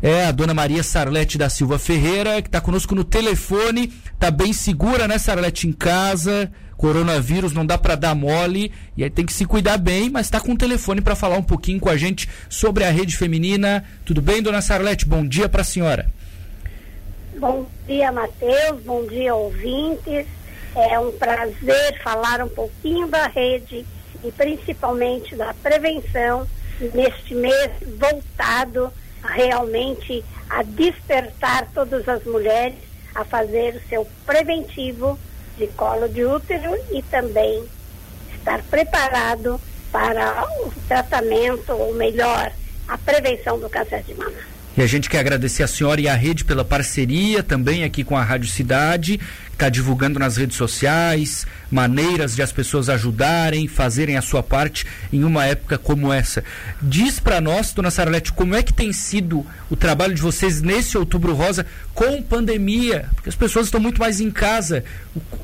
É a dona Maria Sarlete da Silva Ferreira, que está conosco no telefone. Tá bem segura, né, Sarlete, em casa. Coronavírus não dá para dar mole e aí tem que se cuidar bem, mas está com o telefone para falar um pouquinho com a gente sobre a rede feminina. Tudo bem, dona Sarlete? Bom dia para a senhora. Bom dia, Matheus. Bom dia, ouvintes. É um prazer falar um pouquinho da rede e principalmente da prevenção neste mês voltado realmente a despertar todas as mulheres a fazer o seu preventivo de colo de útero e também estar preparado para o tratamento, ou melhor, a prevenção do câncer de mama. E a gente quer agradecer a senhora e a rede pela parceria também aqui com a Rádio Cidade, está divulgando nas redes sociais maneiras de as pessoas ajudarem, fazerem a sua parte em uma época como essa. Diz para nós, dona Saralete, como é que tem sido o trabalho de vocês nesse Outubro Rosa com pandemia? Porque as pessoas estão muito mais em casa.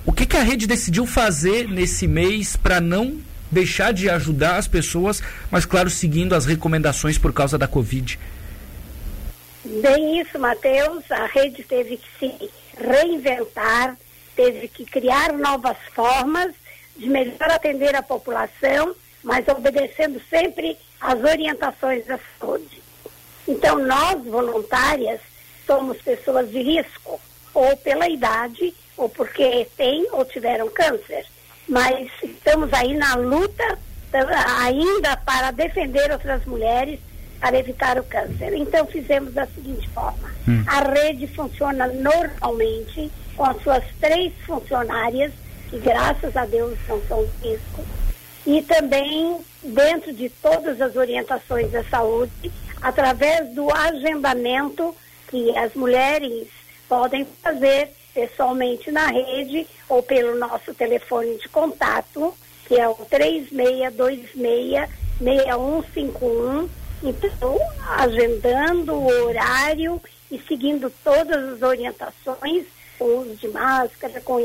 O, que, que a rede decidiu fazer nesse mês para não deixar de ajudar as pessoas, mas claro, seguindo as recomendações por causa da Covid? Bem isso, Matheus. A rede teve que se reinventar, teve que criar novas formas de melhor atender a população, mas obedecendo sempre às orientações da saúde. Então, nós, voluntárias, somos pessoas de risco, ou pela idade, ou porque têm ou tiveram câncer. Mas estamos aí na luta ainda para defender outras mulheres para evitar o câncer. Então fizemos da seguinte forma: hum. a rede funciona normalmente com as suas três funcionárias, que graças a Deus não são risco, e também dentro de todas as orientações da saúde, através do agendamento que as mulheres podem fazer pessoalmente na rede ou pelo nosso telefone de contato, que é o 3626 6151 então, agendando o horário e seguindo todas as orientações, com uso de máscara, com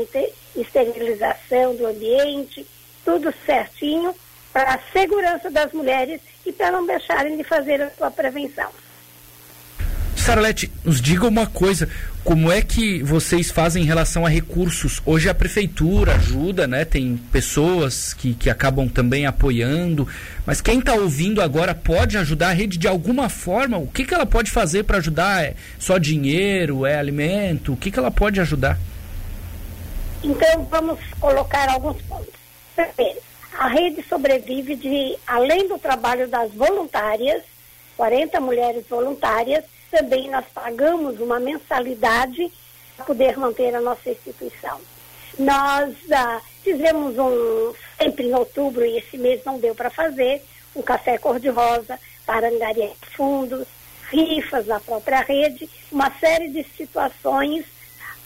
esterilização do ambiente, tudo certinho para a segurança das mulheres e para não deixarem de fazer a sua prevenção. Saralete, nos diga uma coisa, como é que vocês fazem em relação a recursos? Hoje a prefeitura ajuda, né? Tem pessoas que, que acabam também apoiando, mas quem está ouvindo agora pode ajudar a rede de alguma forma? O que, que ela pode fazer para ajudar? É só dinheiro? É alimento? O que, que ela pode ajudar? Então vamos colocar alguns pontos. Primeiro, a rede sobrevive de, além do trabalho das voluntárias, 40 mulheres voluntárias, também nós pagamos uma mensalidade para poder manter a nossa instituição. Nós ah, fizemos um, sempre em outubro, e esse mês não deu para fazer, um café cor-de-rosa para angariar fundos, rifas na própria rede, uma série de situações,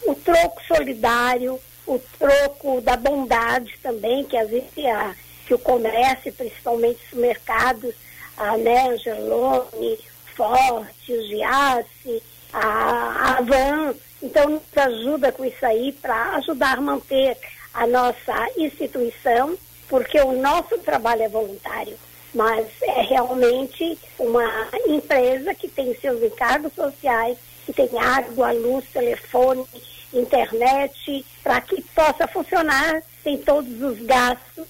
o troco solidário, o troco da bondade também, que às vezes a, que o comércio, principalmente os mercados, a né, Angelone, Forte, o Giasse, a, a Van, então nos ajuda com isso aí para ajudar a manter a nossa instituição, porque o nosso trabalho é voluntário, mas é realmente uma empresa que tem seus encargos sociais, que tem água, luz, telefone, internet, para que possa funcionar, tem todos os gastos,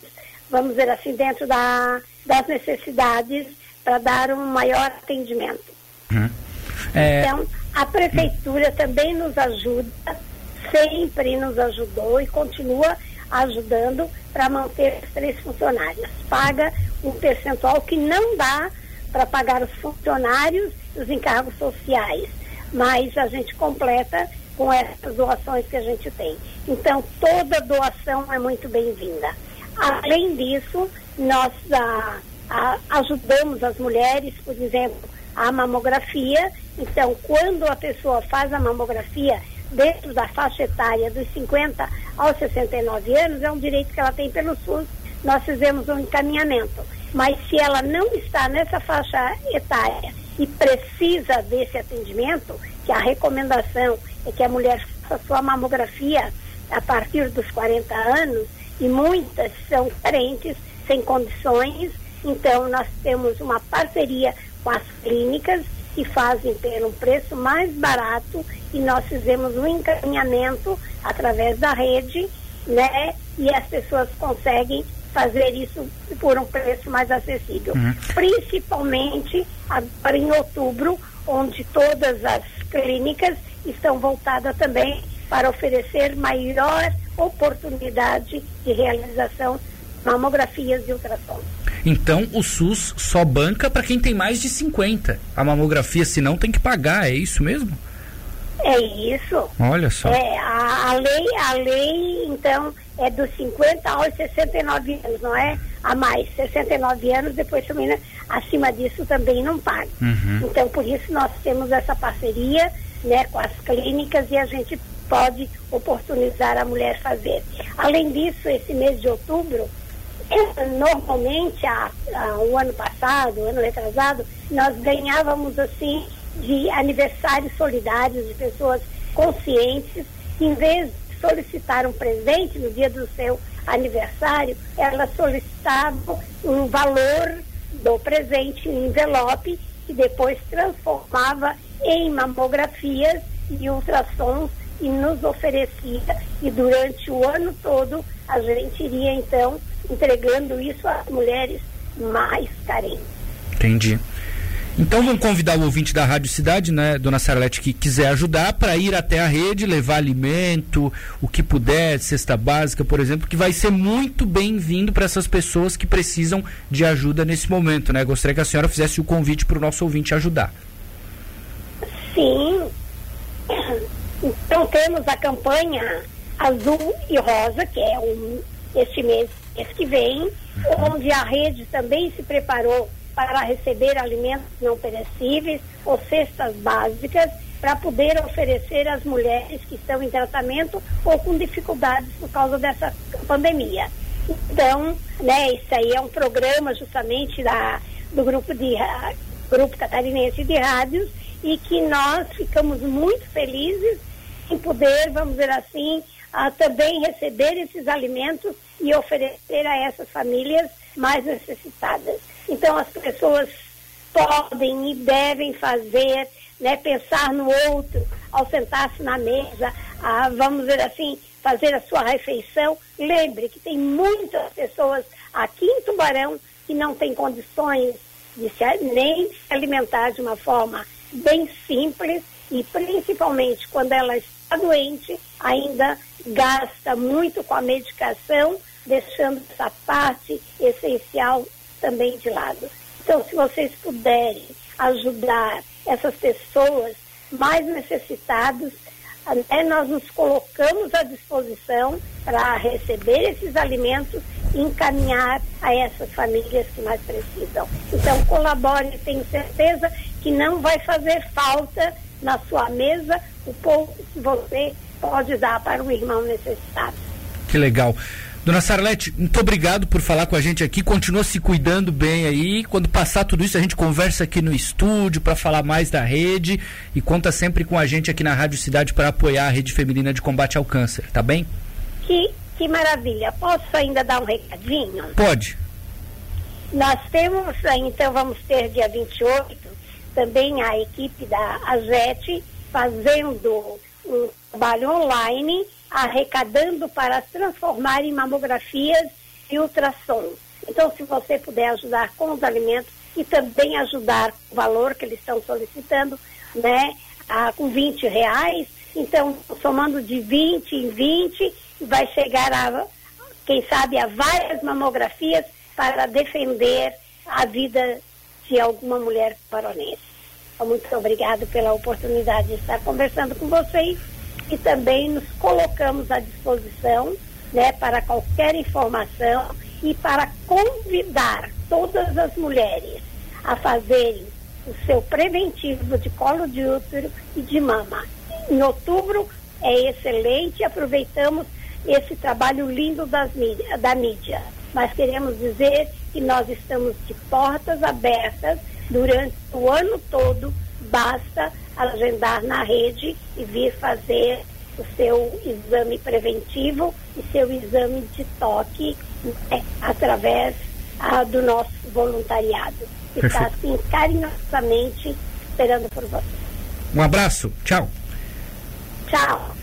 vamos dizer assim, dentro da, das necessidades para dar um maior atendimento. Uhum. É... Então, a prefeitura também nos ajuda, sempre nos ajudou e continua ajudando para manter os três funcionários. Paga um percentual que não dá para pagar os funcionários e os encargos sociais, mas a gente completa com essas doações que a gente tem. Então, toda doação é muito bem-vinda. Além disso, nós ah, a, ajudamos as mulheres, por exemplo, a mamografia. Então, quando a pessoa faz a mamografia dentro da faixa etária dos 50 aos 69 anos, é um direito que ela tem pelo SUS. Nós fizemos um encaminhamento. Mas se ela não está nessa faixa etária e precisa desse atendimento, que a recomendação é que a mulher faça sua mamografia a partir dos 40 anos, e muitas são carentes, sem condições, então, nós temos uma parceria com as clínicas que fazem pelo preço mais barato e nós fizemos um encaminhamento através da rede, né? E as pessoas conseguem fazer isso por um preço mais acessível. Uhum. Principalmente agora em outubro, onde todas as clínicas estão voltadas também para oferecer maior oportunidade de realização de mamografias e ultrassons. Então o SUS só banca para quem tem mais de 50. A mamografia, se não, tem que pagar, é isso mesmo? É isso. Olha só. É, a, a, lei, a lei, então, é dos 50 aos 69 anos, não é? A mais. 69 anos, depois também, acima disso também não paga. Uhum. Então, por isso nós temos essa parceria né, com as clínicas e a gente pode oportunizar a mulher fazer. Além disso, esse mês de outubro, normalmente, a, a, o ano passado, o ano retrasado, nós ganhávamos assim de aniversários solidários de pessoas conscientes, em vez de solicitar um presente no dia do seu aniversário, elas solicitavam um valor do presente em envelope que depois transformava em mamografias e ultrassons e nos oferecia. E durante o ano todo a gente iria então entregando isso às mulheres mais carentes. Entendi. Então vamos convidar o ouvinte da Rádio Cidade, né, dona Sarlete, que quiser ajudar para ir até a rede, levar alimento, o que puder, cesta básica, por exemplo, que vai ser muito bem-vindo para essas pessoas que precisam de ajuda nesse momento, né? Gostaria que a senhora fizesse o convite para o nosso ouvinte ajudar. Sim. Então temos a campanha azul e rosa, que é um, este mês, esse que vem, uhum. onde a rede também se preparou para receber alimentos não perecíveis ou cestas básicas para poder oferecer às mulheres que estão em tratamento ou com dificuldades por causa dessa pandemia. Então, né, isso aí é um programa justamente da, do grupo de grupo catarinense de rádios e que nós ficamos muito felizes em poder, vamos dizer assim, a também receber esses alimentos e oferecer a essas famílias mais necessitadas. Então as pessoas podem e devem fazer, né, pensar no outro ao sentar-se na mesa, a, vamos dizer assim, fazer a sua refeição. Lembre que tem muitas pessoas aqui em Tubarão que não têm condições de se, nem se alimentar de uma forma bem simples e principalmente quando ela está doente, ainda gasta muito com a medicação, deixando essa parte essencial também de lado. Então, se vocês puderem ajudar essas pessoas mais necessitadas, né, nós nos colocamos à disposição para receber esses alimentos e encaminhar a essas famílias que mais precisam. Então, colabore, tenho certeza que não vai fazer falta na sua mesa o pouco que você pode dar para um irmão necessitado. Que legal. Dona Sarlete, muito obrigado por falar com a gente aqui. Continua se cuidando bem aí. Quando passar tudo isso, a gente conversa aqui no estúdio para falar mais da rede e conta sempre com a gente aqui na Rádio Cidade para apoiar a rede feminina de combate ao câncer, tá bem? Que, que maravilha. Posso ainda dar um recadinho? Pode. Nós temos, então vamos ter dia 28, também a equipe da AGET fazendo um trabalho online arrecadando para transformar em mamografias e ultrassons. Então, se você puder ajudar com os alimentos e também ajudar com o valor que eles estão solicitando, né, a, com 20 reais, então, somando de 20 em 20, vai chegar a, quem sabe, a várias mamografias para defender a vida de alguma mulher baronense. Então, muito obrigado pela oportunidade de estar conversando com vocês e também nos colocamos à disposição né, para qualquer informação e para convidar todas as mulheres a fazerem o seu preventivo de colo de útero e de mama. Em outubro é excelente, aproveitamos esse trabalho lindo mídia, da mídia. Mas queremos dizer que nós estamos de portas abertas durante o ano todo, basta agendar na rede e vir fazer o seu exame preventivo e seu exame de toque né, através ah, do nosso voluntariado. Está assim carinhosamente esperando por você. Um abraço. Tchau. Tchau.